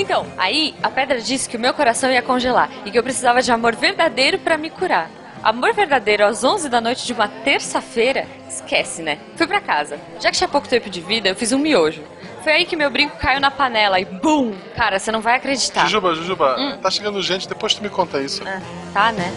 Então, aí a pedra disse que o meu coração ia congelar e que eu precisava de amor verdadeiro para me curar. Amor verdadeiro às 11 da noite de uma terça-feira? Esquece, né? Fui pra casa. Já que tinha pouco tempo de vida, eu fiz um miojo. Foi aí que meu brinco caiu na panela e BUM! Cara, você não vai acreditar. Jujuba, Jujuba, hum. tá chegando gente, depois tu me conta isso. Ah, tá, né?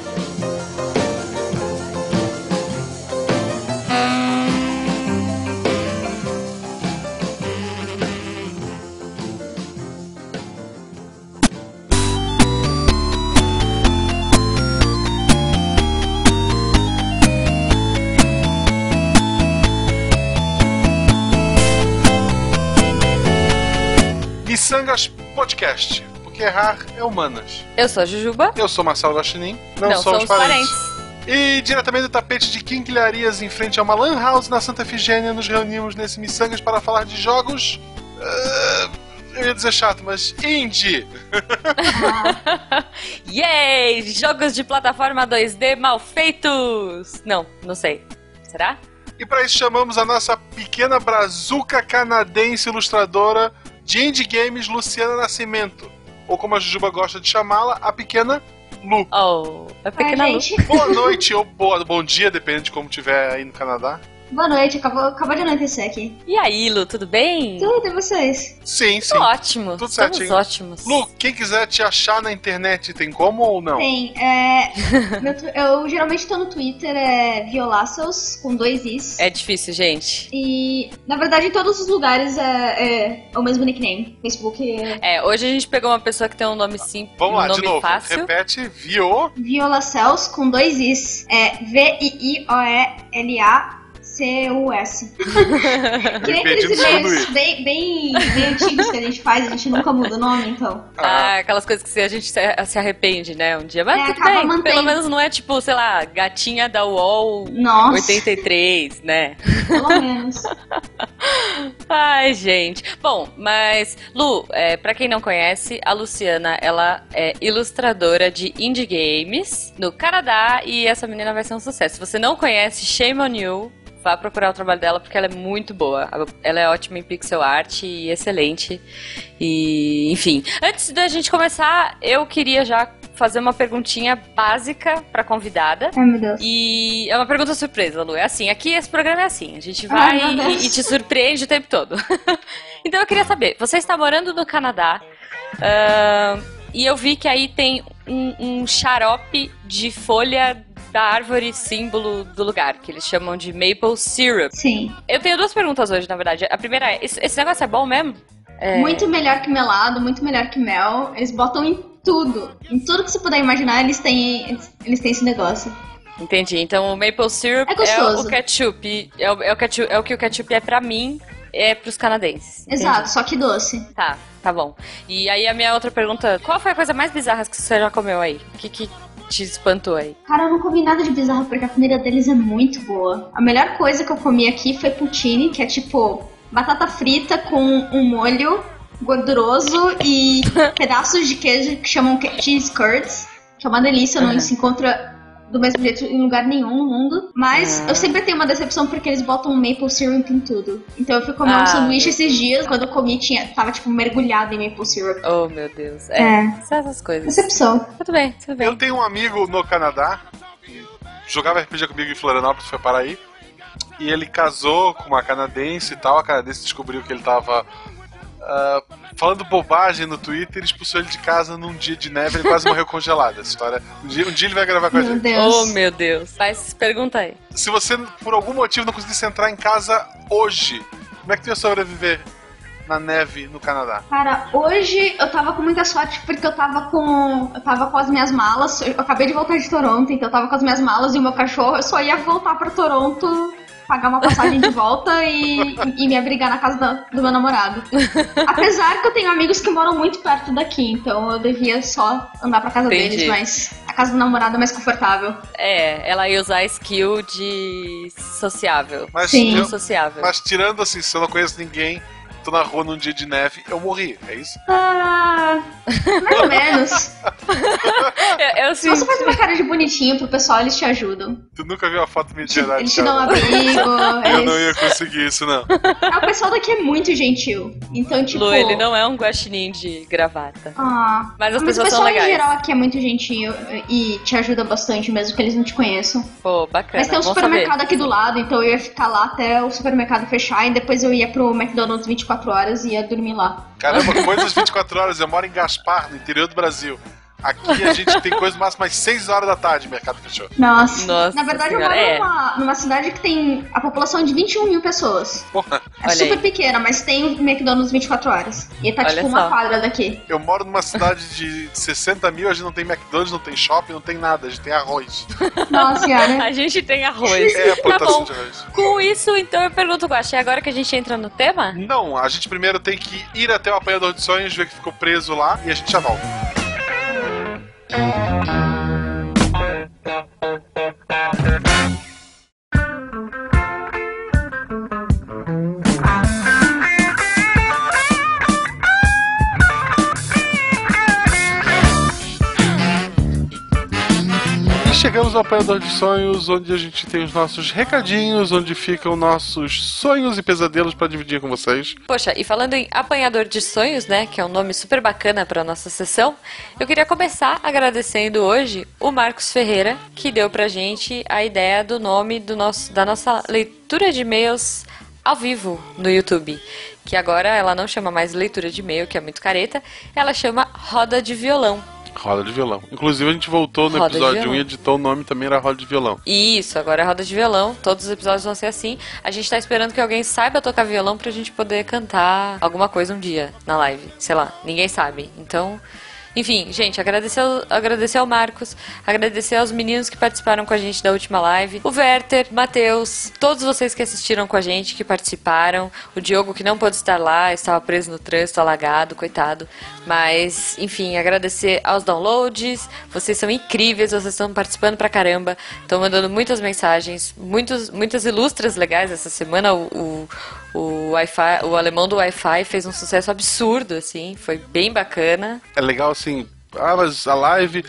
Missangas Podcast, porque errar é humanas. Eu sou a Jujuba. Eu sou Marcelo Guaxinim. Não, Não somos, parentes. parentes. E diretamente do tapete de quinquilharias em frente a uma lan house na Santa Efigênia, nos reunimos nesse Missangas para falar de jogos... Uh, eu ia dizer chato, mas indie! Yay! Jogos de plataforma 2D mal feitos! Não, não sei. Será? E para isso chamamos a nossa pequena brazuca canadense ilustradora de Indie Games Luciana Nascimento. Ou como a Jujuba gosta de chamá-la, a pequena Lu. Oh, a pequena Ai, Lu. Boa noite ou boa, bom dia, depende de como tiver aí no Canadá. Boa noite, acabou, acabou de anoitecer aqui. E aí, Lu, tudo bem? Tudo, e vocês? Sim, sim. Tudo ótimo. Tudo Estamos certinho. ótimos. Lu, quem quiser te achar na internet, tem como ou não? Tem. É, eu geralmente tô no Twitter, é Violaços, com dois Is. É difícil, gente. E, na verdade, em todos os lugares é, é o mesmo nickname. Facebook é... é... hoje a gente pegou uma pessoa que tem um nome simples, Vamos um lá, nome de novo. fácil. Repete, Vio... Violacels, com dois Is. É V-I-I-O-E-L-A C-U-S. que nem aqueles e-mails bem, bem, bem antigos que a gente faz, a gente nunca muda o nome, então. Ah, aquelas coisas que a gente se arrepende, né, um dia. Mas é, tudo bem, mantendo. pelo menos não é tipo, sei lá, gatinha da UOL Nossa. 83, né? Pelo menos. Ai, gente. Bom, mas, Lu, é, pra quem não conhece, a Luciana, ela é ilustradora de indie games no Canadá e essa menina vai ser um sucesso. Se você não conhece, shame on you vá procurar o trabalho dela porque ela é muito boa. Ela é ótima em pixel art e excelente. E, enfim, antes da gente começar, eu queria já fazer uma perguntinha básica pra convidada. Ai, meu Deus. E é uma pergunta surpresa, Lu. É assim, aqui esse programa é assim. A gente vai Ai, e, e, te surpreende o tempo todo. então eu queria saber, você está morando no Canadá uh, e eu vi que aí tem um, um xarope de folha da árvore símbolo do lugar, que eles chamam de maple syrup. Sim. Eu tenho duas perguntas hoje, na verdade. A primeira é: esse, negócio é bom mesmo? É... Muito melhor que melado, muito melhor que mel. Eles botam em tudo. Em tudo que você puder imaginar, eles têm, eles, eles têm esse negócio. Entendi. Então o maple syrup é, é o ketchup. É o, é o, ketchup. é o que o ketchup é pra mim, é pros canadenses. Exato, Entendi. só que doce. Tá, tá bom. E aí a minha outra pergunta: qual foi a coisa mais bizarra que você já comeu aí? O que, que te espantou aí? Cara, eu não comi nada de bizarro porque a comida deles é muito boa. A melhor coisa que eu comi aqui foi poutine, que é tipo batata frita com um molho gorduroso e pedaços de queijo que chamam cheese curds, que é uma delícia, uhum. não se encontra do mesmo jeito em lugar nenhum no mundo. Mas ah. eu sempre tenho uma decepção porque eles botam maple syrup em tudo. Então eu fui comer ah, um sanduíche esses dias, quando eu comi, tinha, tava tipo mergulhado em maple syrup. Oh, meu Deus. É, é. São essas coisas. Decepção. Tudo bem, tudo bem. Eu tenho um amigo no Canadá, jogava RPG comigo em Florianópolis, foi para aí. E ele casou com uma canadense e tal. A canadense descobriu que ele tava Uh, falando bobagem no Twitter, expulsou ele de casa num dia de neve ele quase morreu congelado. Essa história. Um dia, um dia ele vai gravar com a gente. Deus. Oh, meu Deus. Faz pergunta aí. Se você, por algum motivo, não conseguisse entrar em casa hoje, como é que tu ia sobreviver na neve no Canadá? Cara, hoje eu tava com muita sorte porque eu tava com. Eu tava com as minhas malas. Eu acabei de voltar de Toronto, então eu tava com as minhas malas e o meu cachorro. Eu só ia voltar pra Toronto pagar uma passagem de volta e, e me abrigar na casa do, do meu namorado. Apesar que eu tenho amigos que moram muito perto daqui, então eu devia só andar pra casa Entendi. deles, mas a casa do namorado é mais confortável. É, ela ia usar a skill de sociável. Mas, Sim. Eu, sociável. Mas tirando assim, se eu não conheço ninguém tô na rua num dia de neve, eu morri. É isso? Ah, mais ou menos. Eu, eu Se você faz uma cara de bonitinho pro pessoal, eles te ajudam. Tu nunca viu a foto minha de verdade? Eles te dão um abrigo. Eu não Eles... ia conseguir isso, não. Ah, o pessoal daqui é muito gentil. Então, tipo. Lu, ele não é um guaxinim de gravata. Ah, Mas as mas o pessoas são pessoal em legais. geral aqui é muito gentil e te ajuda bastante, mesmo que eles não te conheçam. Pô, bacana. Mas tem um supermercado saber. aqui do lado, então eu ia ficar lá até o supermercado fechar e depois eu ia pro McDonald's 24 horas e ia dormir lá. Caramba, coisas 24 horas. Eu moro em Gaspar, no interior do Brasil. Aqui a gente tem coisa mais mais 6 horas da tarde, mercado fechou. Nossa. Nossa Na verdade, senhora, eu moro é. numa, numa cidade que tem a população de 21 mil pessoas. Porra, É Olha super aí. pequena, mas tem McDonald's 24 horas. E tá Olha tipo uma só. quadra daqui. eu moro numa cidade de 60 mil, a gente não tem McDonald's, não tem shopping, não tem nada, a gente tem arroz. Nossa senhora. A gente tem arroz. É a tá plantação bom. de arroz. Com isso, então eu pergunto, Guaxa, é agora que a gente entra no tema? Não, a gente primeiro tem que ir até o apanhador de sonhos, ver que ficou preso lá e a gente já volta. E chegamos ao apanhador de sonhos, onde a gente tem os nossos recadinhos, onde ficam nossos sonhos e pesadelos pra dividir com vocês. Poxa, e falando em apanhador de sonhos, né, que é um nome super bacana para nossa sessão, eu queria começar agradecendo hoje o Marcos Ferreira, que deu pra gente a ideia do nome do nosso, da nossa leitura de e-mails ao vivo no YouTube. Que agora ela não chama mais leitura de e-mail, que é muito careta, ela chama Roda de Violão. Roda de violão. Inclusive a gente voltou no Roda episódio 1 violão. e editou o nome também era Roda de Violão. Isso, agora é roda de violão. Todos os episódios vão ser assim. A gente tá esperando que alguém saiba tocar violão pra gente poder cantar alguma coisa um dia na live. Sei lá, ninguém sabe. Então, enfim, gente, agradecer ao, agradecer ao Marcos, agradecer aos meninos que participaram com a gente da última live, o Werther, Matheus, todos vocês que assistiram com a gente, que participaram, o Diogo que não pôde estar lá, estava preso no trânsito, alagado, coitado. Mas, enfim, agradecer aos downloads, vocês são incríveis, vocês estão participando pra caramba, estão mandando muitas mensagens, muitos, muitas ilustras legais essa semana. O, o, o, Wi-Fi, o alemão do Wi-Fi fez um sucesso absurdo, assim, foi bem bacana. É legal assim, ah, mas a live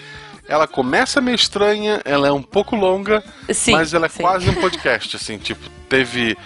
ela começa meio estranha, ela é um pouco longa, Sim, mas ela é sim. quase um podcast, assim, tipo, teve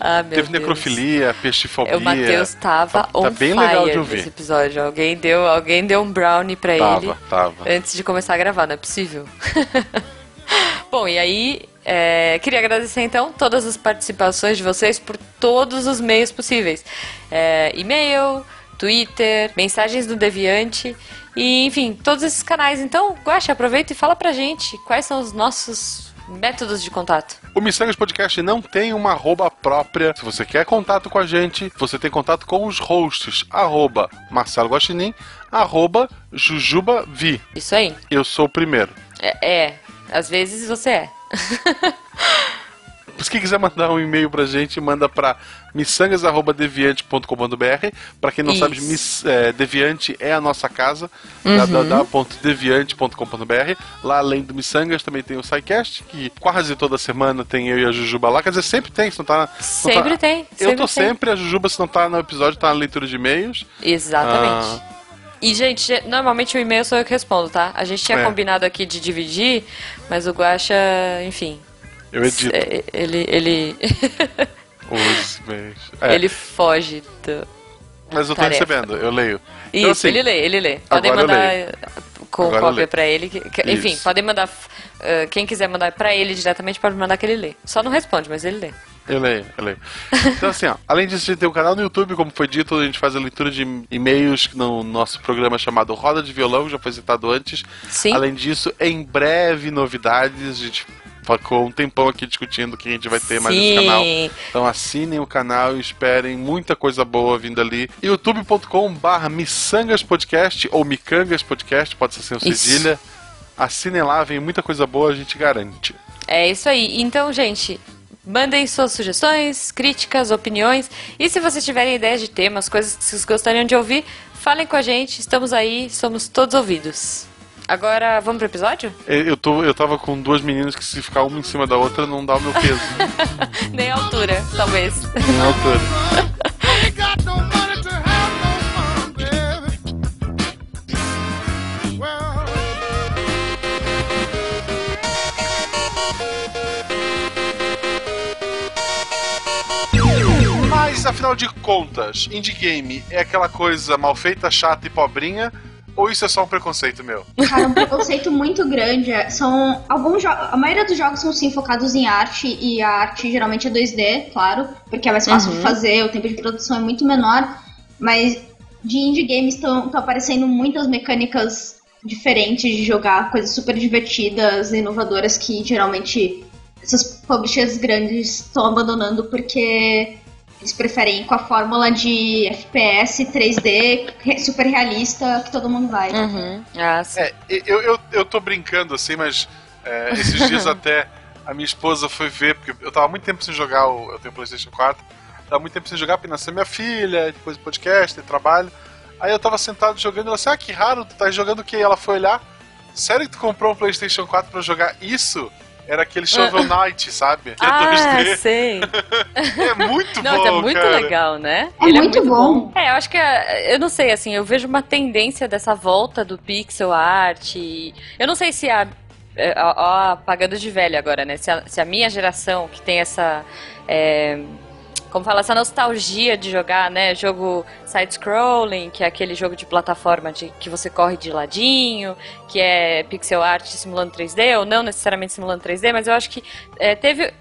Ah, meu teve Deus. necrofilia, peixifobia. O Matheus tava Tá- on tá bem legal de ouvir. episódio. Alguém deu, alguém deu um brownie pra ele Tava, tava. antes de começar a gravar, não é possível. Bom, e aí, é, queria agradecer então todas as participações de vocês por todos os meios possíveis: É, e-mail, Twitter, mensagens do Deviante. E, enfim, todos esses canais. Então, Guaxa, aproveita e fala pra gente quais são os nossos métodos de contato. O Missangas Podcast não tem uma arroba própria. Se você quer contato com a gente, você tem contato com os hosts. Arroba Marcelo Guaxinim, arroba Jujubavi. Isso aí. Eu sou o primeiro. É, é às vezes você é. Se quem quiser mandar um e-mail pra gente, manda pra missangas.deviante.com.br. Pra quem não Isso. sabe, Miss- é, Deviante é a nossa casa, Uhum. www.deviante.com.br. Lá além do Missangas também tem o SciCast, que quase toda semana tem eu e a Jujuba lá. Quer dizer, sempre tem, se não tá. não Sempre tá- tem, Eu sempre tô tem. sempre, a Jujuba, se não tá no episódio, tá na leitura de e-mails. Exatamente. Ah. E, gente, ge- normalmente o e-mail sou eu que respondo, tá? A gente tinha É. combinado aqui de dividir, mas o Guaxa, enfim. Eu edito é, Ele, ele. É, ele foge do. mas eu tô tarefa. recebendo, eu leio. Isso, Então, assim, ele lê, ele lê. Podem mandar com Agora cópia pra ele. que- que- enfim, podem mandar. uh, quem quiser mandar pra ele diretamente, pode mandar que ele lê. Só não responde, mas ele lê. Eu leio, eu leio. Então, assim, ó, além disso, a gente tem um canal no YouTube, como foi dito, a gente faz a leitura de e-mails no nosso programa chamado Roda de Violão, que já foi citado antes. Sim. Além disso, em breve, novidades. A gente ficou um tempão aqui discutindo o que a gente vai ter mais nesse Sim. canal. Então assinem o canal e esperem muita coisa boa vindo ali. youtube.com barra Missangas Podcast ou Micangas Podcast, pode ser sem o Isso. cedilha. Assinem lá, vem muita coisa boa, a gente garante. É isso aí. Então, gente, mandem suas sugestões, críticas, opiniões. E se vocês tiverem ideias de temas, coisas que vocês gostariam de ouvir, falem com a gente. Estamos aí, somos todos ouvidos. Agora, vamos pro episódio? Eu, eu tô, eu tava com duas meninas que se ficar uma em cima da outra não dá o meu peso. Nem a altura, talvez. Nem a altura. afinal de contas, indie game é aquela coisa mal feita, chata e pobrinha? Ou isso é só um preconceito meu? Cara, um preconceito muito grande. é- São alguns jogos. A maioria dos jogos são sim focados em arte, e a arte geralmente é 2D, claro, porque é mais fácil de Uhum. fazer, o tempo de produção é muito menor. Mas de indie games estão aparecendo muitas mecânicas diferentes de jogar, coisas super divertidas, inovadoras que geralmente essas publishers grandes estão abandonando porque eles preferem ir com a fórmula de FPS 3D re- super realista que todo mundo vai. Uhum. Ah, sim. É, eu, eu, eu tô brincando assim, mas é, esses dias até a minha esposa foi ver, porque eu tava muito tempo sem jogar, o, eu tenho PlayStation 4, tava muito tempo sem jogar, porque nasceu minha filha, depois podcast, e trabalho. Aí eu tava sentado jogando, ela disse, ah, que raro, tu tá jogando o quê? E ela foi olhar, sério que tu comprou um PlayStation 4 pra jogar isso? Era aquele Shovel Knight, sabe? Que é Ah, 2D. sei. É muito Não, bom, é muito cara. legal, né? É muito bom. É, eu acho que, é, eu não sei, assim, eu vejo uma tendência dessa volta do pixel art. e- Eu não sei se a. é, Ó, ó, pagando de velho agora, né? Se a, se a minha geração, que tem essa. é, como fala, essa nostalgia de jogar, né? Jogo side-scrolling, que é aquele jogo de plataforma de, que você corre de ladinho, que é pixel art simulando 3D, ou não necessariamente simulando 3D, mas eu acho que é, teve.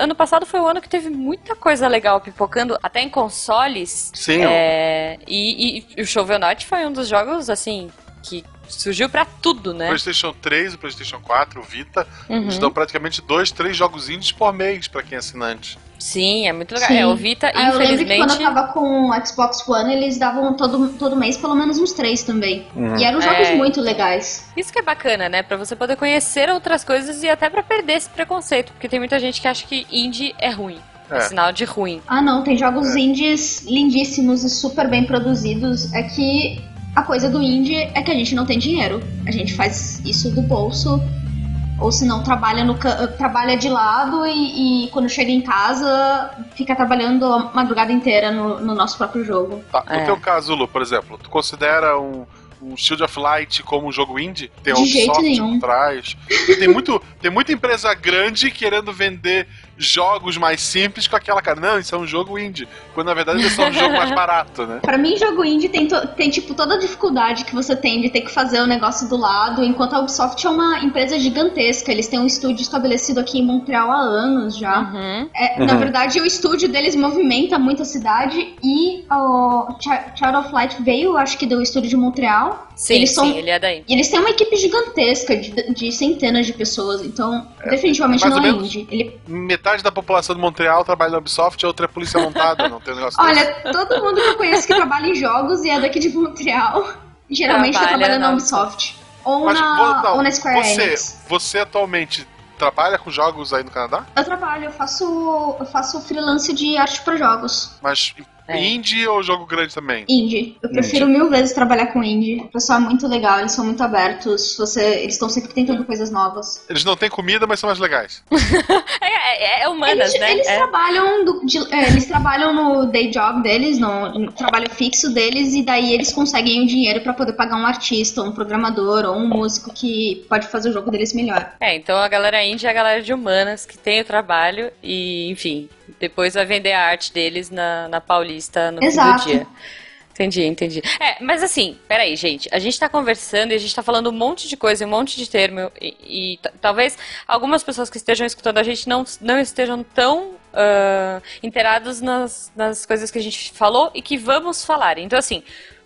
Ano passado foi um ano que teve muita coisa legal pipocando, até em consoles. Sim, É, e, e- e o Shovel Knight foi um dos jogos, assim, que surgiu pra tudo, o né? PlayStation 3, o PlayStation 4, o Vita, Uhum. eles dão praticamente dois, três jogos indies por mês pra quem é assinante. Sim, é muito legal. Sim. É, o Vita, Ah, eu lembro que quando infelizmente. eu tava com o Xbox One, eles davam todo, todo mês pelo menos uns três também. E eram jogos É. muito legais. Isso que é bacana, né? Pra você poder conhecer outras coisas e até pra perder esse preconceito. Porque tem muita gente que acha que indie é ruim. É, É. sinal de ruim. Ah, não, tem jogos indies lindíssimos e super bem produzidos. É que a coisa do indie é que a gente não tem dinheiro. A gente faz isso do bolso. Ou se não, trabalha, no, trabalha de lado e, e quando chega em casa, fica trabalhando a madrugada inteira no, no nosso próprio jogo. Tá, no É. teu caso, Lu, por exemplo, tu considera um, um Shield of Light como um jogo indie? Tem De um jeito soft nenhum. por trás. Tem, muito, tem muita empresa grande querendo vender jogos mais simples com aquela cara. Não, isso é um jogo indie. Quando na verdade é só um jogo mais barato, né? Pra mim, jogo indie tem, tem, tipo, toda a dificuldade que você tem de ter que fazer o negócio do lado, enquanto a Ubisoft é uma empresa gigantesca. Eles têm um estúdio estabelecido aqui em Montreal há anos já. Uhum. É, Na verdade, o estúdio deles movimenta muito a cidade e o Chi- Child of Light veio, acho que do estúdio de Montreal. Sim, Eles sim, são- ele é daí. E eles têm uma equipe gigantesca de, de centenas de pessoas, então definitivamente mais não é menos. indie. Ele, Metade da população de Montreal trabalha na Ubisoft, a outra é polícia montada, não tem um negócio desse. olha, todo mundo que eu conheço que trabalha em jogos e é daqui de Montreal, geralmente tá Trabalha trabalhando na Ubisoft. Ou, Mas, na, não, ou na Square você, Enix. você atualmente trabalha com jogos aí no Canadá? Eu trabalho, eu faço, eu faço freelance de arte pra jogos. Mas É. indie ou jogo grande também? Indie. Eu prefiro mil vezes trabalhar com indie. O pessoal é muito legal, eles são muito abertos. Você, eles estão sempre tentando coisas novas. Eles não têm comida, mas são mais legais. É, é, é humanas, Eles, né? eles É. trabalham do- de- é, eles trabalham no day job deles, no, no trabalho fixo deles, e daí eles conseguem o dinheiro pra poder pagar um artista, um programador ou um músico que pode fazer o jogo deles melhor. É, então a galera indie é a galera de humanas que tem o trabalho e, enfim, depois vai vender a arte deles na, na Paulista no Exato. fim do dia. Entendi, entendi. É, mas assim, peraí, gente. A gente tá conversando e a gente tá falando um monte de coisa, um monte de termo. E, e talvez algumas pessoas que estejam escutando a gente não, não estejam tão ah, inteirados nas, nas coisas que a gente falou e que vamos falar. Então, assim,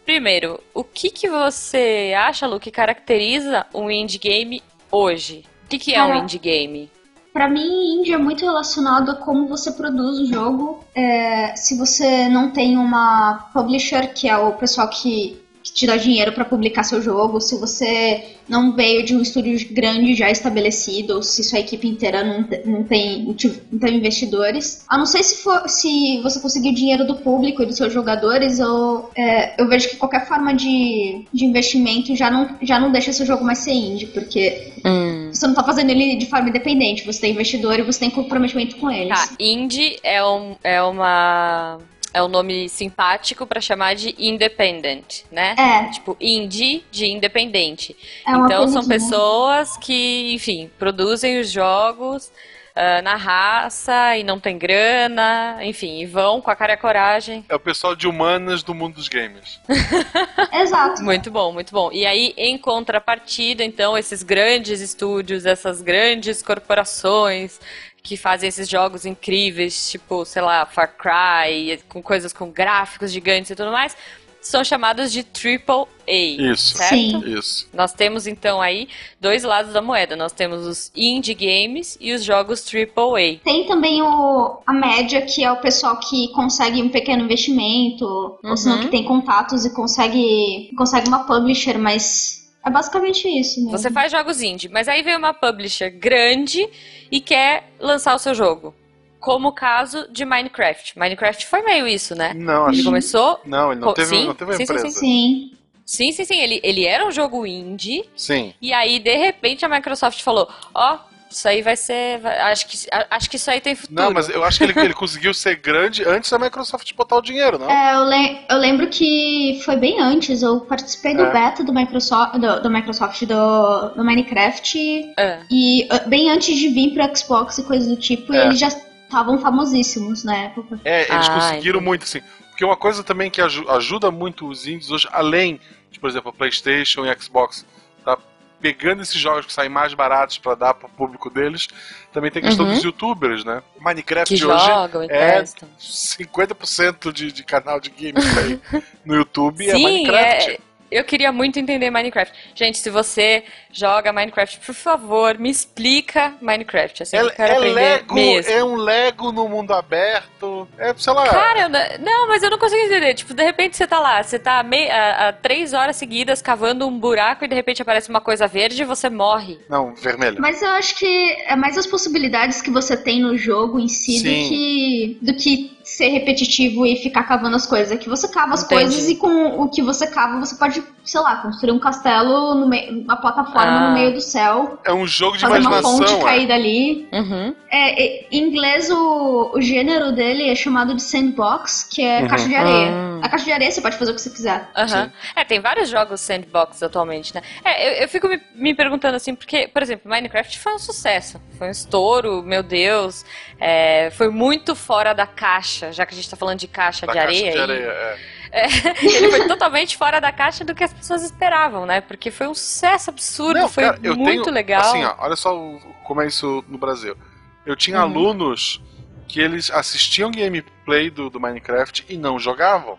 primeiro, o que, que você acha, Lu, que caracteriza um indie game hoje? O que, que é um indie game? Pra mim, indie é muito relacionado a como você produz o jogo. É, se você não tem uma publisher, que é o pessoal que, que te dá dinheiro pra publicar seu jogo, se você não veio de um estúdio grande já estabelecido, ou se sua equipe inteira não, não, tem, não tem investidores. A não sei se, for, se você conseguir o dinheiro do público e dos seus jogadores, eu, é, eu vejo que qualquer forma de, de investimento já não, já não deixa seu jogo mais ser indie, porque Hum. Você não tá fazendo ele de forma independente, você tem investidor e você tem comprometimento com eles. Tá, indie é, um, é uma. É um nome simpático pra chamar de independent, né? É, Tipo, indie de independente. é então são pessoas que, enfim, produzem os jogos uh, na raça e não tem grana, enfim, e vão com a cara e a coragem. É o pessoal de humanas do mundo dos games. Exato. Muito bom, muito bom. E aí, em contrapartida, então, esses grandes estúdios, essas grandes corporações que fazem esses jogos incríveis, tipo, sei lá, Far Cry, com coisas com gráficos gigantes e tudo mais, são chamados de Triple A. Isso. Certo? Sim. Isso. Nós temos então aí dois lados da moeda. Nós temos os indie games e os jogos Triple A. Tem também o, a média, que é o pessoal que consegue um pequeno investimento, ou senão Uhum. que tem contatos e consegue, consegue uma publisher, mas é basicamente isso mesmo. Você faz jogos indie, mas aí vem uma publisher grande e quer lançar o seu jogo. Como o caso de Minecraft. Minecraft foi meio isso, né? Não, Ele acho começou. Não, ele não Co- teve, sim, não teve uma sim, sim, empresa. Sim. Sim, sim, sim. Ele, ele era um jogo indie. Sim. E aí, de repente, a Microsoft falou: Ó, isso aí vai ser. vai- acho, que, a- acho que isso aí tem futuro. Não, mas eu acho que ele, ele conseguiu ser grande antes da Microsoft botar o dinheiro, não? É, eu, le- eu lembro que foi bem antes, eu participei do É. beta do Microsoft, do, do Microsoft, do, do Minecraft, Ah, e uh, bem antes de vir pro Xbox e coisa do tipo, É. eles já estavam famosíssimos na época. É, eles Ah, conseguiram entendi. muito, assim. Porque uma coisa também que aju- ajuda muito os indies hoje, além de, por exemplo, a PlayStation e a Xbox, tá pegando esses jogos que saem mais baratos pra dar pro público deles, também tem a questão Uhum. dos youtubers, né? Minecraft que hoje jogam é testam. 50% de, de canal de games aí no YouTube é Sim, Minecraft. é, eu queria muito entender Minecraft. Gente, se você joga Minecraft, por favor, me explica Minecraft. Assim, É, eu quero é aprender Lego, mesmo. é um Lego no mundo aberto. É, sei lá. Cara, eu não- não, mas eu não consigo entender. Tipo, de repente você tá lá, você tá mei- a, a três horas seguidas cavando um buraco e de repente aparece uma coisa verde e você morre. Não, vermelho. Mas eu acho que é mais as possibilidades que você tem no jogo em si do que, do que ser repetitivo e ficar cavando as coisas. É que você cava as Entendi. coisas e com o que você cava você pode, sei lá, construir um castelo, no meio, uma plataforma Ah. no meio do céu, É um jogo de fazer uma ponte imaginação. cair É. dali. Uhum. É, é, em inglês, o, o gênero dele é chamado de sandbox, que é Uhum. caixa de areia. Ah. A caixa de areia você pode fazer o que você quiser. Aham. É, tem vários jogos sandbox atualmente, né? É, eu, eu fico me, me perguntando assim, porque, por exemplo, Minecraft foi um sucesso. Foi um estouro, meu Deus. É, foi muito fora da caixa, já que a gente tá falando de caixa Da de caixa areia. de aí. areia, é. Ele foi totalmente fora da caixa do que as pessoas esperavam, né? Porque foi um sucesso absurdo, Não, foi cara, muito tenho, legal. Assim, ó, olha só o- como é isso no Brasil. Eu tinha Uhum. alunos que eles assistiam gameplay do, do Minecraft e não jogavam.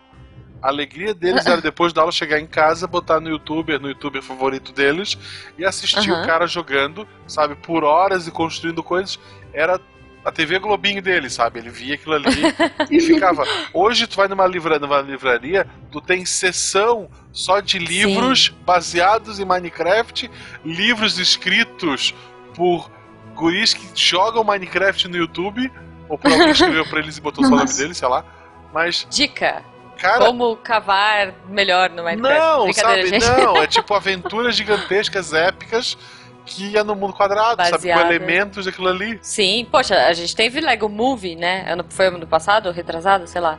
A alegria deles era depois da aula chegar em casa, botar no youtuber, no youtuber favorito deles, e assistir Aham. o cara jogando, sabe, por horas e construindo coisas. Era a TV Globinho dele, sabe? Ele via aquilo ali e ficava. Hoje tu vai numa, livra, numa livraria, tu tem sessão só de livros baseados em Minecraft, livros escritos por guris que jogam Minecraft no YouTube, ou por alguém escreveu pra eles e botou só o nome dele, sei lá. Mas, Dica: cara, como cavar melhor no Minecraft. não, sabe? gente. Não, é tipo aventuras gigantescas, épicas, que ia no mundo quadrado, sabe? Com elementos daquilo ali. Sim, poxa, a gente teve Lego Movie, né? Ano, foi ano passado, retrasado, sei lá.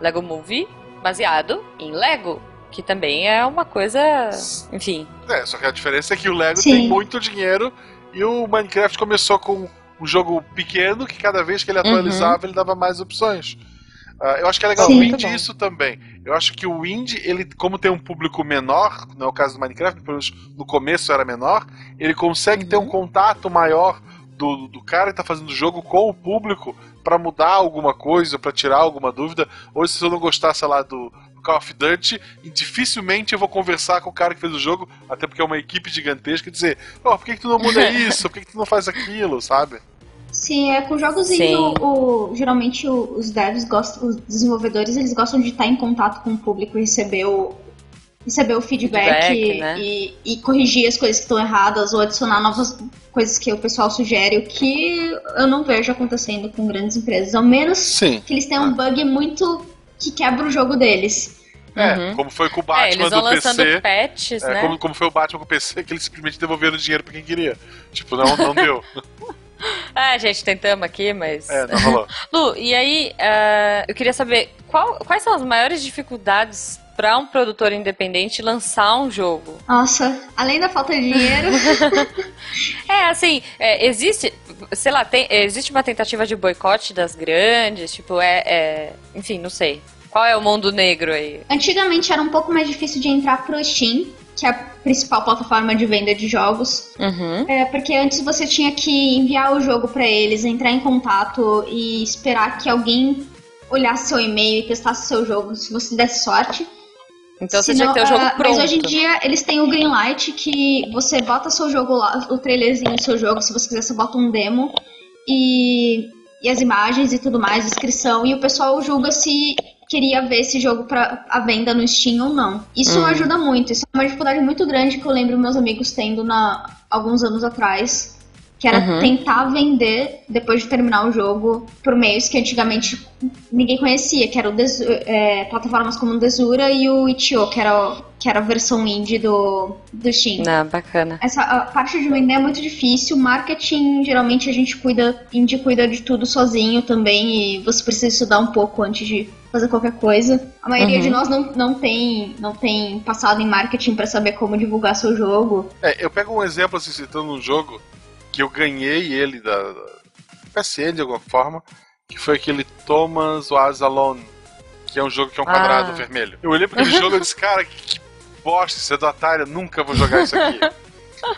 Lego Movie, baseado em Lego, que também é uma coisa. Enfim. É, só que a diferença é que o Lego Sim. tem muito dinheiro e o Minecraft começou com um jogo pequeno que cada vez que ele atualizava ele dava mais opções. Ah, eu acho que é legal Sim. isso também. Eu acho que o indie, ele, como tem um público menor, não é o caso do Minecraft, pelo menos no começo era menor, ele consegue ter um Uhum. contato maior do, do cara que tá fazendo o jogo com o público pra mudar alguma coisa, pra tirar alguma dúvida. Hoje, se eu não gostar, sei lá, do Call of Duty, e dificilmente eu vou conversar com o cara que fez o jogo, até porque é uma equipe gigantesca, e dizer, oh, por que, que tu não muda isso? Por que, que tu não faz aquilo, sabe? Sim, é com jogos indie, o, o- geralmente o- os devs gostam, os desenvolvedores, eles gostam de estar em contato com o público e receber o, receber o feedback, Feedback, né? e, e corrigir as coisas que estão erradas ou adicionar novas coisas que o pessoal sugere, o que eu não vejo acontecendo com grandes empresas, ao menos Sim. que eles tenham um bug muito que quebra o jogo deles. É, Uhum. como foi com o É, Batman eles vão do lançando PC. patches, É, né? como, como foi o Batman com o PC, que eles simplesmente devolveram dinheiro pra quem queria. Tipo, não, não deu. É, gente, tentamos aqui, mas. É, não rolou. Lu, e aí, ah, eu queria saber qual- quais são as maiores dificuldades para um produtor independente lançar um jogo. Nossa, além da falta de dinheiro. é, assim, é, existe, sei lá, tem, existe uma tentativa de boicote das grandes, tipo, é, é, enfim, não sei. Qual é o mundo negro aí? Antigamente era um pouco mais difícil de entrar pro Steam, que é a principal plataforma de venda de jogos. Uhum. É, porque antes você tinha que enviar o jogo para eles, entrar em contato e esperar que alguém olhasse seu e-mail e testasse seu jogo, se você desse sorte. Então você tinha que ter o jogo uh, pronto. Mas hoje em dia eles têm o Greenlight que você bota seu jogo lá, o trailerzinho do seu jogo, se você quiser você bota um demo e, e as imagens e tudo mais, descrição, e o pessoal julga se queria ver esse jogo para a venda no Steam ou não. Isso Hum. ajuda muito, isso é uma dificuldade muito grande que eu lembro meus amigos tendo na, alguns anos atrás. Que era Uhum. tentar vender depois de terminar o jogo por meios que antigamente ninguém conhecia, que eram Desu- é, plataformas como o Desura e o Itch.io, que era, o- que era a versão indie do, do Steam. Não, bacana. Essa a parte de vender é muito difícil. Marketing, geralmente a gente cuida, indie cuida de tudo sozinho também e você precisa estudar um pouco antes de fazer qualquer coisa. A maioria Uhum. de nós não, não, tem, não tem passado em marketing pra saber como divulgar seu jogo. É, eu pego um exemplo assim, citando um jogo que eu ganhei ele da, da PSN de alguma forma, que foi aquele Thomas Was Alone, que é um jogo que é um Ah. quadrado vermelho. Eu olhei pra aquele jogo e disse, cara, que, que bosta, isso é do Atari, eu nunca vou jogar isso aqui.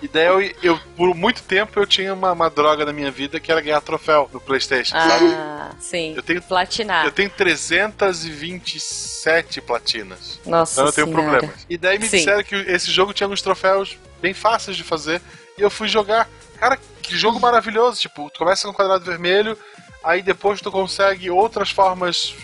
E daí eu, eu, por muito tempo, eu tinha uma, uma droga na minha vida que era ganhar troféu no Playstation, sabe? Ah, sim. Eu tenho, Platinar. eu tenho 327 platinas. Nossa Então eu tenho senhora. problemas. E daí me Sim. disseram que esse jogo tinha uns troféus bem fáceis de fazer. E eu fui jogar. Cara, que jogo maravilhoso. Tipo, tu começa no quadrado vermelho, aí depois tu consegue outras formas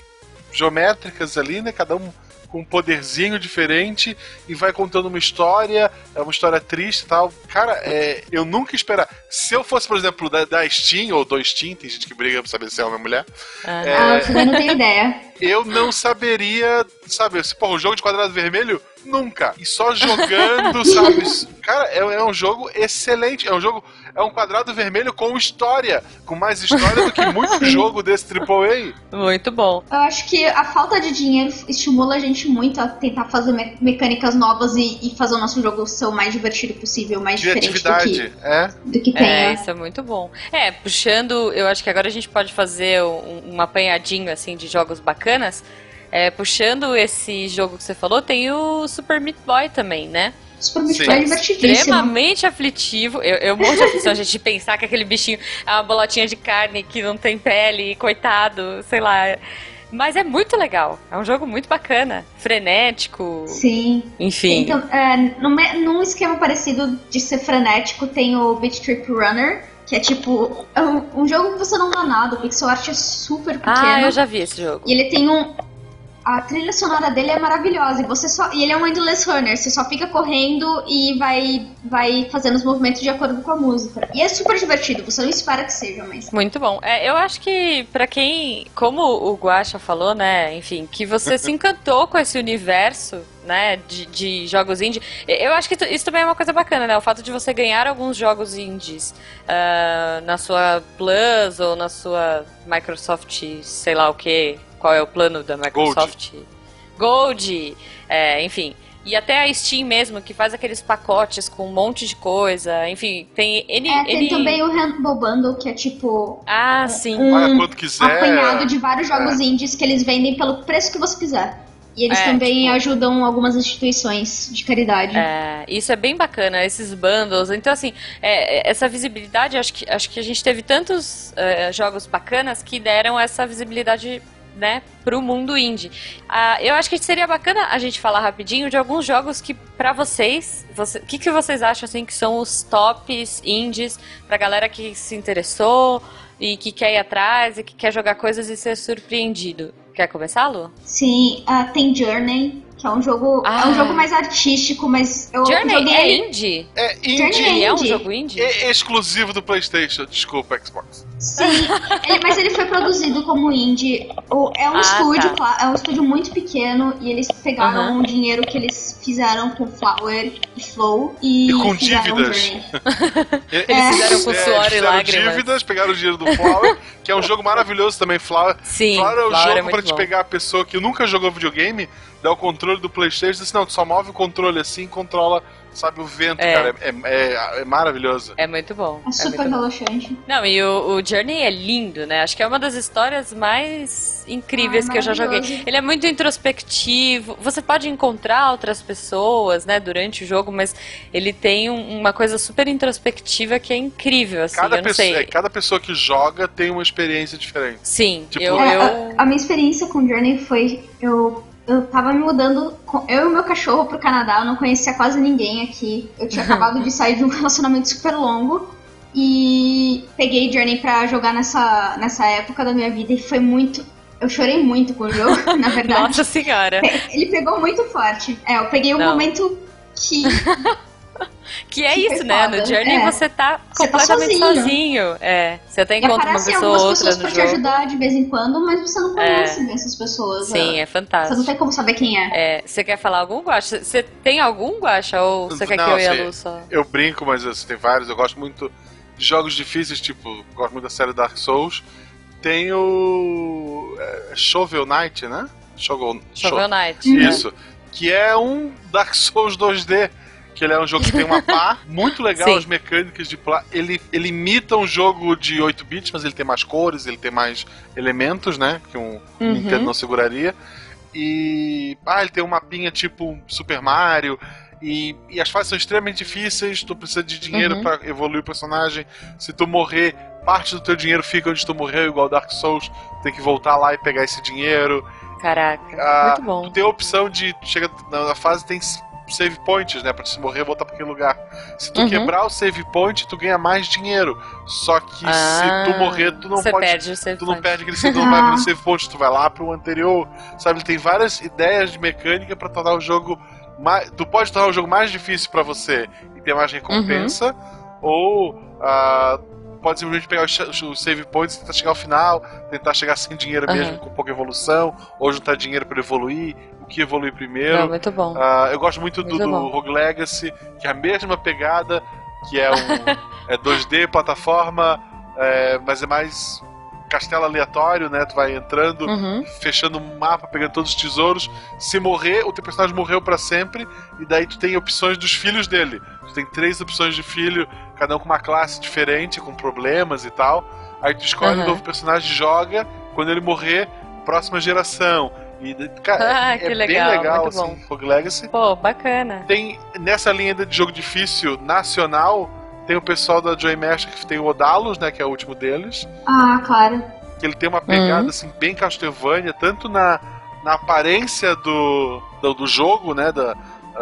geométricas ali, né? Cada um com um poderzinho diferente e vai contando uma história, é uma história triste e tal. Cara, é, eu nunca esperava. Se eu fosse, por exemplo, da, da Steam ou do Steam, tem gente que briga pra saber se é homem ou mulher, Ah. É. Ah, eu não tenho ideia. eu não saberia, sabe, se porra, um jogo de quadrado vermelho, nunca. E só jogando, sabe? Cara, é, é um jogo excelente. É um jogo, é um quadrado vermelho com história, com mais história do que muito jogo desse AAA. Muito bom. Eu acho que a falta de dinheiro estimula a gente muito a tentar fazer me- mecânicas novas e, e fazer o nosso jogo ser o mais divertido possível, mais diferente do Criatividade, que, é. do que É, tenha. isso é muito bom. É, puxando, eu acho que agora a gente pode fazer um, um apanhadinho assim de jogos bacanas. É, puxando esse jogo que você falou, tem o Super Meat Boy também, né? Super Meat Sim. Boy é divertidíssimo. Extremamente aflitivo. Eu, eu morro de aflição a gente pensar que aquele bichinho é uma bolotinha de carne que não tem pele, coitado, sei lá. Mas é muito legal. É um jogo muito bacana. Frenético. Sim. Enfim. Então, é, num, esquema parecido de ser frenético, tem o Beat Trip Runner, que é tipo. É um, um jogo que você não dá nada, o pixel art é super pequeno. ah, eu já vi esse jogo. E ele tem um. A trilha sonora dele é maravilhosa. E você só. E ele é um endless runner. Você só fica correndo e vai, vai fazendo os movimentos de acordo com a música. E é super divertido, você não espera que seja, mas. Muito bom. É, eu acho que pra quem, como o Guaxa falou, né, enfim, que você se encantou com esse universo, né, de, de jogos indie. Eu acho que isso também é uma coisa bacana, né, o fato de você ganhar alguns jogos indies ah, na sua Plus ou na sua Microsoft, sei lá o que, qual é o plano da Microsoft? Gold, é, enfim. E até a Steam mesmo, que faz aqueles pacotes com um monte de coisa. Enfim, tem N. É, tem N- também o Handball Bundle, que é tipo. Ah, sim. um Paga quanto quiser. apanhado de vários jogos indies que eles vendem pelo preço que você quiser. E eles É, também tipo- ajudam algumas instituições de caridade. É, isso é bem bacana, esses bundles. Então, assim, é, é, essa visibilidade, acho que, acho que a gente teve tantos é, jogos bacanas que deram essa visibilidade, né, pro mundo indie. Ah, eu acho que seria bacana a gente falar rapidinho de alguns jogos que, pra vocês, você- o que, que vocês acham, assim, que são os tops indies pra galera que se interessou e que quer ir atrás e que quer jogar coisas e ser surpreendido. Quer começar, Lu? Sim, ah, tem Journey, que é um jogo. É Ah. um jogo mais artístico, mas eu Journey joguei é indie? É Journey indie Ele é um indie. jogo indie? é exclusivo do PlayStation. Desculpa, Xbox. Sim, ele- mas ele foi produzido como indie. É um Ah, estúdio, tá. é um estúdio muito pequeno e eles pegaram Aham. o dinheiro que eles fizeram com Flower e Flow e, E com dívidas. Journey. Eles fizeram com É, suor e fizeram lágrimas. dívidas, pegaram o dinheiro do Flower, que é um jogo maravilhoso também. Flower, Sim, Flower é o Flower jogo é muito pra te bom. pegar a pessoa que nunca jogou videogame, dar o controle do Playstation, disse, não, tu só move o controle assim controla sabe, o vento, é. cara. É, é, é, maravilhoso. É muito bom. É super é relaxante. Não, e o, o, Journey é lindo, né? Acho que é uma das histórias mais incríveis ah, que eu já joguei. Ele é muito introspectivo. Você pode encontrar outras pessoas, né, durante o jogo, mas ele tem um, uma coisa super introspectiva que é incrível, assim. Cada, pessoa, é, cada pessoa que joga tem uma experiência diferente. Sim, tipo, eu, eu... A, a minha experiência com Journey foi eu eu tava me mudando, com, eu e o meu cachorro pro Canadá, eu não conhecia quase ninguém aqui. Eu tinha acabado de sair de um relacionamento super longo e peguei Journey pra jogar nessa, nessa época da minha vida e foi muito. Eu chorei muito com o jogo, na verdade. Nossa senhora! Ele pegou muito forte. É, eu peguei um não. momento que que é isso, né? No Journey é. você tá completamente você tá sozinho. sozinho. É. Você até encontra uma pessoa ou outra pessoas no pra jogo. te ajudar de vez em quando, mas você não conhece é. essas pessoas. Sim, é fantástico. Você não tem como saber quem é. é. Você quer falar algum Guacha? Você tem algum Guacha? Ou você quer não, que eu e a Lu só? Eu brinco, mas assim, tem vários. Eu gosto muito de jogos difíceis, tipo, gosto muito da série Dark Souls. Tem o. É, Shovel Knight, né? Shovel, Shovel Knight. Isso. Que é um Dark Souls 2D que ele é um jogo que tem uma pá muito legal, Sim. as mecânicas de plá. Ele, ele imita um jogo de 8 bits, mas ele tem mais cores, ele tem mais elementos, né? Que um uhum. Nintendo não seguraria. E. Ah, ele tem uma mapinha tipo Super Mario. E, e, as fases são extremamente difíceis, tu precisa de dinheiro uhum. para evoluir o personagem. Se tu morrer, parte do teu dinheiro fica onde tu morreu, igual Dark Souls, tem que voltar lá e pegar esse dinheiro. Caraca, ah, muito bom. Tu tem a opção de. Chega na fase, tem save points, né? Pra se morrer, voltar pra aquele lugar. Se tu uhum. quebrar o save point, tu ganha mais dinheiro. Só que ah, se tu morrer, tu não pode. Perde o save tu point. não perde aquele save, tu não vai pro save point, tu vai lá pro anterior. Sabe, ele tem várias ideias de mecânica para tornar o jogo. Mais, tu pode tornar o jogo mais difícil para você e ter mais recompensa, uhum. ou uh, pode simplesmente pegar os save points e tentar chegar ao final, tentar chegar sem dinheiro uhum. mesmo, com pouca evolução, ou juntar dinheiro para evoluir, o que evoluir primeiro. Não, muito bom. Uh, eu gosto muito, muito do, do Rogue Legacy, que é a mesma pegada, que é um é 2D, plataforma, é, mas é mais castelo aleatório, né? Tu vai entrando, uhum. fechando um mapa, pegando todos os tesouros. Se morrer, o teu personagem morreu para sempre, e daí tu tem opções dos filhos dele. Tu tem três opções de filho, cada um com uma classe diferente, com problemas e tal. Aí tu escolhe uhum. um novo personagem, joga, quando ele morrer, próxima geração. E, cara, ah, é, é legal, bem legal, assim, Rogue Legacy. Pô, bacana. Tem, nessa linha de jogo difícil nacional, tem o pessoal da Joy Mesh que tem o Odalos, né, que é o último deles. Ah, claro. Que ele tem uma pegada, uhum. assim, bem Castlevania, tanto na, na aparência do, do, do jogo, né, da,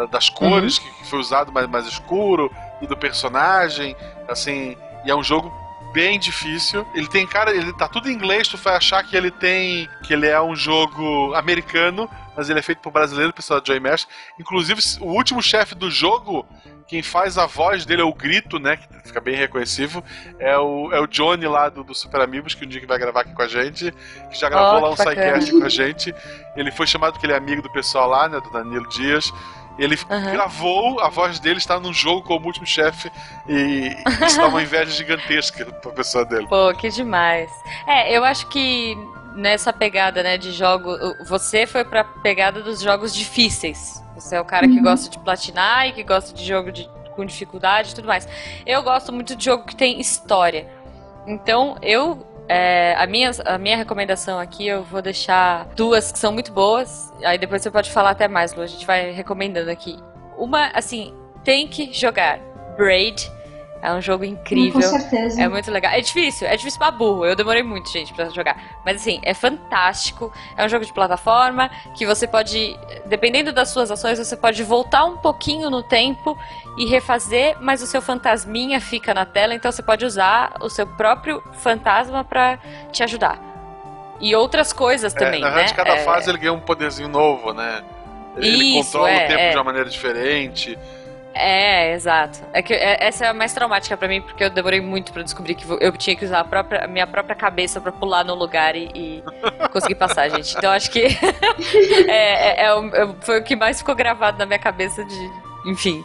das cores, uhum. que, que, foi usado mais, mais escuro, e do personagem, assim, e é um jogo bem difícil. Ele tem cara, ele tá tudo em inglês, tu vai achar que ele tem que ele é um jogo americano, mas ele é feito por brasileiro, pessoal da Joy Mesh. Inclusive, o último chefe do jogo, quem faz a voz dele é o grito, né, que fica bem reconhecível, é o, é o Johnny lá do, do Super Amigos, que um dia que vai gravar aqui com a gente, que já gravou oh, lá um sidecast com a gente. Ele foi chamado porque ele é amigo do pessoal lá, né, do Danilo Dias. Ele uhum. gravou, a voz dele está num jogo como último chefe e isso dá uma inveja gigantesca pra pessoa dele. Pô, que demais. É, eu acho que nessa pegada, né, de jogo, você foi pra pegada dos jogos difíceis. Você é o cara que uhum. gosta de platinar e que gosta de jogo de, com dificuldade e tudo mais. Eu gosto muito de jogo que tem história. Então, eu é, a, minha, a minha recomendação aqui, eu vou deixar duas que são muito boas. Aí depois você pode falar até mais, Lu. A gente vai recomendando aqui. Uma, assim, tem que jogar Braid é um jogo incrível. Com certeza. É muito legal. É difícil, é difícil pra burro. Eu demorei muito, gente, pra jogar. Mas assim, é fantástico. É um jogo de plataforma que você pode, dependendo das suas ações, você pode voltar um pouquinho no tempo e refazer, mas o seu fantasminha fica na tela, então você pode usar o seu próprio fantasma para te ajudar. E outras coisas é, também, é, né? De cada é... fase ele ganha um poderzinho novo, né? Ele, Isso, controla é, o tempo é. de uma maneira diferente. É, exato. É que é, essa é a mais traumática para mim, porque eu demorei muito para descobrir que eu tinha que usar a, própria, a minha própria cabeça para pular no lugar e, e conseguir passar, gente. Então acho que é, é, é, foi o que mais ficou gravado na minha cabeça de. Enfim.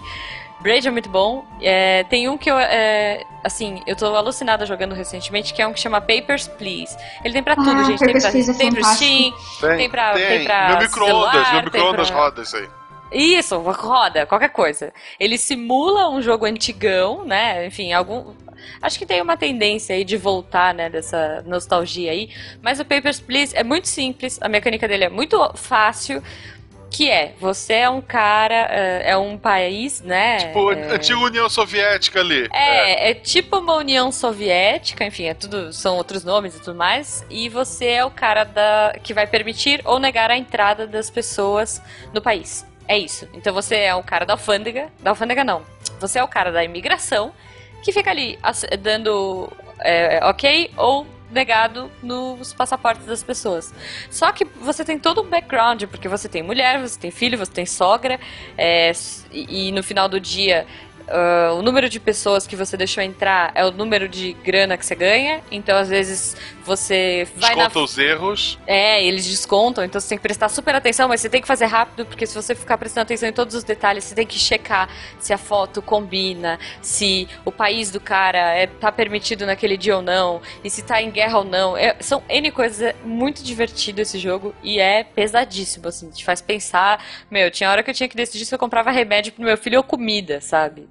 Braid é muito bom. É, tem um que eu, é, assim, eu tô alucinada jogando recentemente, que é um que chama Papers, Please. Ele tem pra tudo, Ah, gente. Tem pra, Please é tem pro Steam, Tem, tem pra, tem. tem pra meu micro-ondas, celular, meu tem micro-ondas pra- roda isso aí. Isso, roda, qualquer coisa. Ele simula um jogo antigão, né? Enfim, algum. Acho que tem uma tendência aí de voltar, né, dessa nostalgia aí. Mas o Papers, Please é muito simples, a mecânica dele é muito fácil. Que é, você é um cara, é, é um país, né? Tipo, é... antiga União Soviética ali. É, é tipo uma União Soviética, enfim, é tudo, são outros nomes e tudo mais. E você é o cara da, que vai permitir ou negar a entrada das pessoas no país. É isso. Então você é o cara da alfândega. Da alfândega não. Você é o cara da imigração que fica ali dando é, ok ou negado nos passaportes das pessoas. Só que você tem todo um background, porque você tem mulher, você tem filho, você tem sogra, é, e, e no final do dia ah, o número de pessoas que você deixou entrar é o número de grana que você ganha. Então, às vezes, você vai na Desconta os erros. é, eles descontam, então você tem que prestar super atenção, mas você tem que fazer rápido, porque se você ficar prestando atenção em todos os detalhes, você tem que checar se a foto combina, se o país do cara é, tá permitido naquele dia ou não, e se tá em guerra ou não. É- são N coisas, é muito divertido esse jogo e é pesadíssimo, assim, te faz pensar. Meu, tinha hora que eu tinha que decidir se eu comprava remédio pro meu filho ou comida, sabe?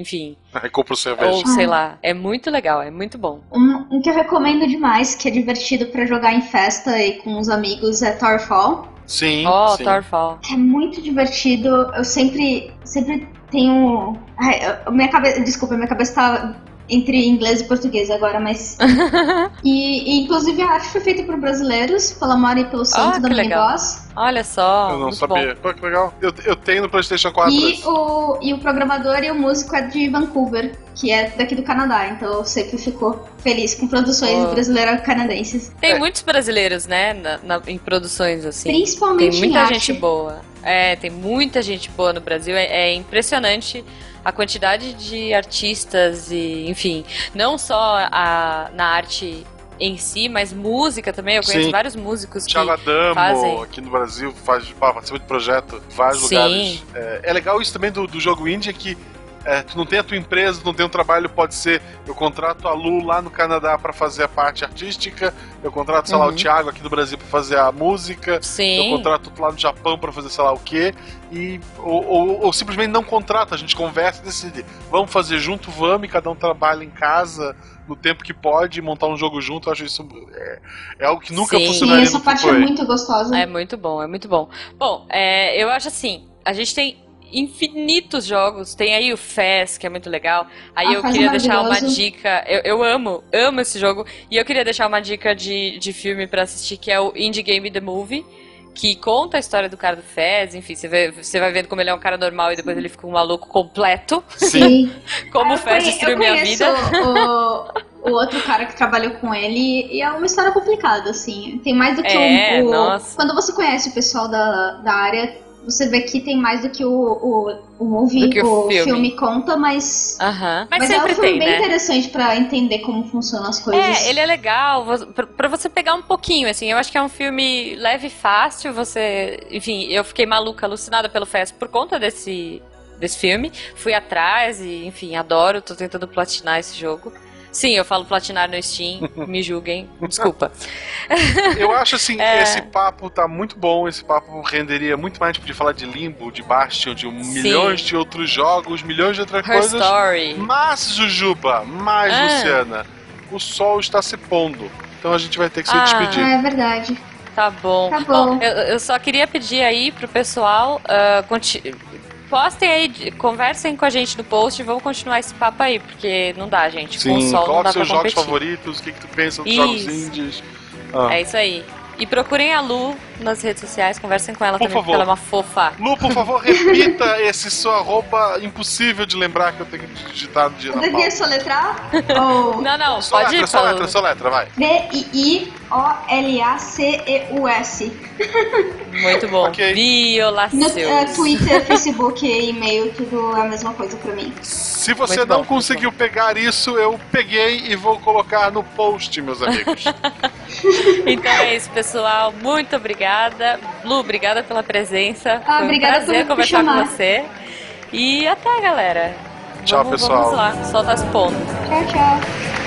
Enfim, Aí compra o cerveja. ou sei lá, é muito legal, é muito bom. Um, um que eu recomendo demais, que é divertido pra jogar em festa e com os amigos, é Towerfall. Sim, Ó, sim. Towerfall. É muito divertido. Eu sempre, sempre tenho. Ai, minha cabeça. Desculpa, minha cabeça tá entre inglês e português agora, mas. e, e, inclusive a arte foi feita por brasileiros, pela Mari e pelo Santo Ah, da que Mini legal. Boss. Olha só. Eu não sabia. Pô, que legal. Eu, eu tenho no PlayStation 4. E o, e o programador e o músico é de Vancouver, que é daqui do Canadá, então eu sempre fico feliz com produções Oh. brasileiras canadenses. Tem É. muitos brasileiros, né, na- na- em produções assim. Tem Principalmente em muita arte. gente boa. É, tem muita gente boa no Brasil. É, é impressionante a quantidade de artistas e, enfim, não só a, na arte em si, mas música também. Eu conheço Sim. vários músicos que Thiago Adamo, fazem. aqui no Brasil, faz, participa de projeto em vários Sim. lugares. É, é legal isso também do, do jogo indie, é que é, tu não tem a tua empresa, tu não tem um trabalho, pode ser, eu contrato a Lu lá no Canadá pra fazer a parte artística, eu contrato, sei lá, o Uhum. Thiago aqui no Brasil pra fazer a música, eu Sim. contrato outro lá no Japão pra fazer sei lá o quê, e, ou, ou- ou simplesmente não contrata, a gente conversa e decide, vamos fazer junto, vamos, e cada um trabalha em casa no tempo que pode, montar um jogo junto, eu acho isso é, é algo que nunca Sim. Sim, funcionaria essa no parte é AAA. muito gostosa. É muito bom, é muito bom. Bom, é, eu acho assim, a gente tem infinitos jogos. Tem aí o Fez, que é muito legal. Aí Ah, eu é queria deixar uma dica. Eu, eu amo, amo esse jogo. E eu queria deixar uma dica de, de filme pra assistir, que é o Indie Game The Movie. Que conta a história do cara do Fez, enfim, você vai, você vai vendo como ele é um cara normal e depois ele fica um maluco completo. Sim. Como o Fez destruiu minha vida. O, o outro cara que trabalhou com ele e é uma história complicada, assim. Tem mais do que É, o, o- nossa. Quando você conhece o pessoal da, da área, você vê que tem mais do que o, o, o movie, que o o filme. filme. conta, mas. Aham. Mas, Mas, é um filme tem, bem né? interessante pra entender como funcionam as coisas. É, ele é legal pra você pegar um pouquinho, assim. Eu acho que é um filme leve e fácil. Você, enfim, eu fiquei maluca, alucinada pelo Fest por conta desse desse filme. Fui atrás e, enfim, adoro. Tô tentando platinar esse jogo. Sim, eu falo platinar no Steam. Me julguem. Desculpa. Eu acho assim, É. esse papo tá muito bom, esse papo renderia muito mais de falar de Limbo, de Bastion, de um Sim. milhões de outros jogos, milhões de outras Her coisas. Story. Mas, Jujuba, mais, Ah. Luciana, o sol está se pondo. Então a gente vai ter que se Ah. despedir. É verdade. Tá bom. Tá bom. eu, eu só queria pedir aí pro pessoal. ah, conti- Postem aí, conversem com a gente no post e vamos continuar esse papo aí, porque não dá, gente. com o Sim, sol não coloca dá pra seus jogos favoritos, o que, que tu pensa dos jogos indies. Ah. É isso aí. E procurem a Lu nas redes sociais, conversem com ela Por também, porque favor. ela é uma fofa. Lu, por favor, repita esse seu arroba impossível de lembrar que eu tenho que digitar no dia Eu na pauta. soletrar? Ou Não, não, Só pode letra, ir, só Paulo. letra, só letra, vai. V-I-I-O-L-A-C-E-U-S. Muito bom. Ok. No Violaceus. eh, Twitter, Facebook e e-mail, tudo é a mesma coisa pra mim. Se você Muito não bom, conseguiu pegar isso, eu peguei e vou colocar no post, meus amigos. Então é isso, pessoal. Muito obrigada. Lu, obrigada pela presença. Ah, Foi um obrigada prazer por conversar chamar. com você. E até, galera. Tchau, vamos, pessoal. Vamos lá, solta as pontas. Tchau, tchau.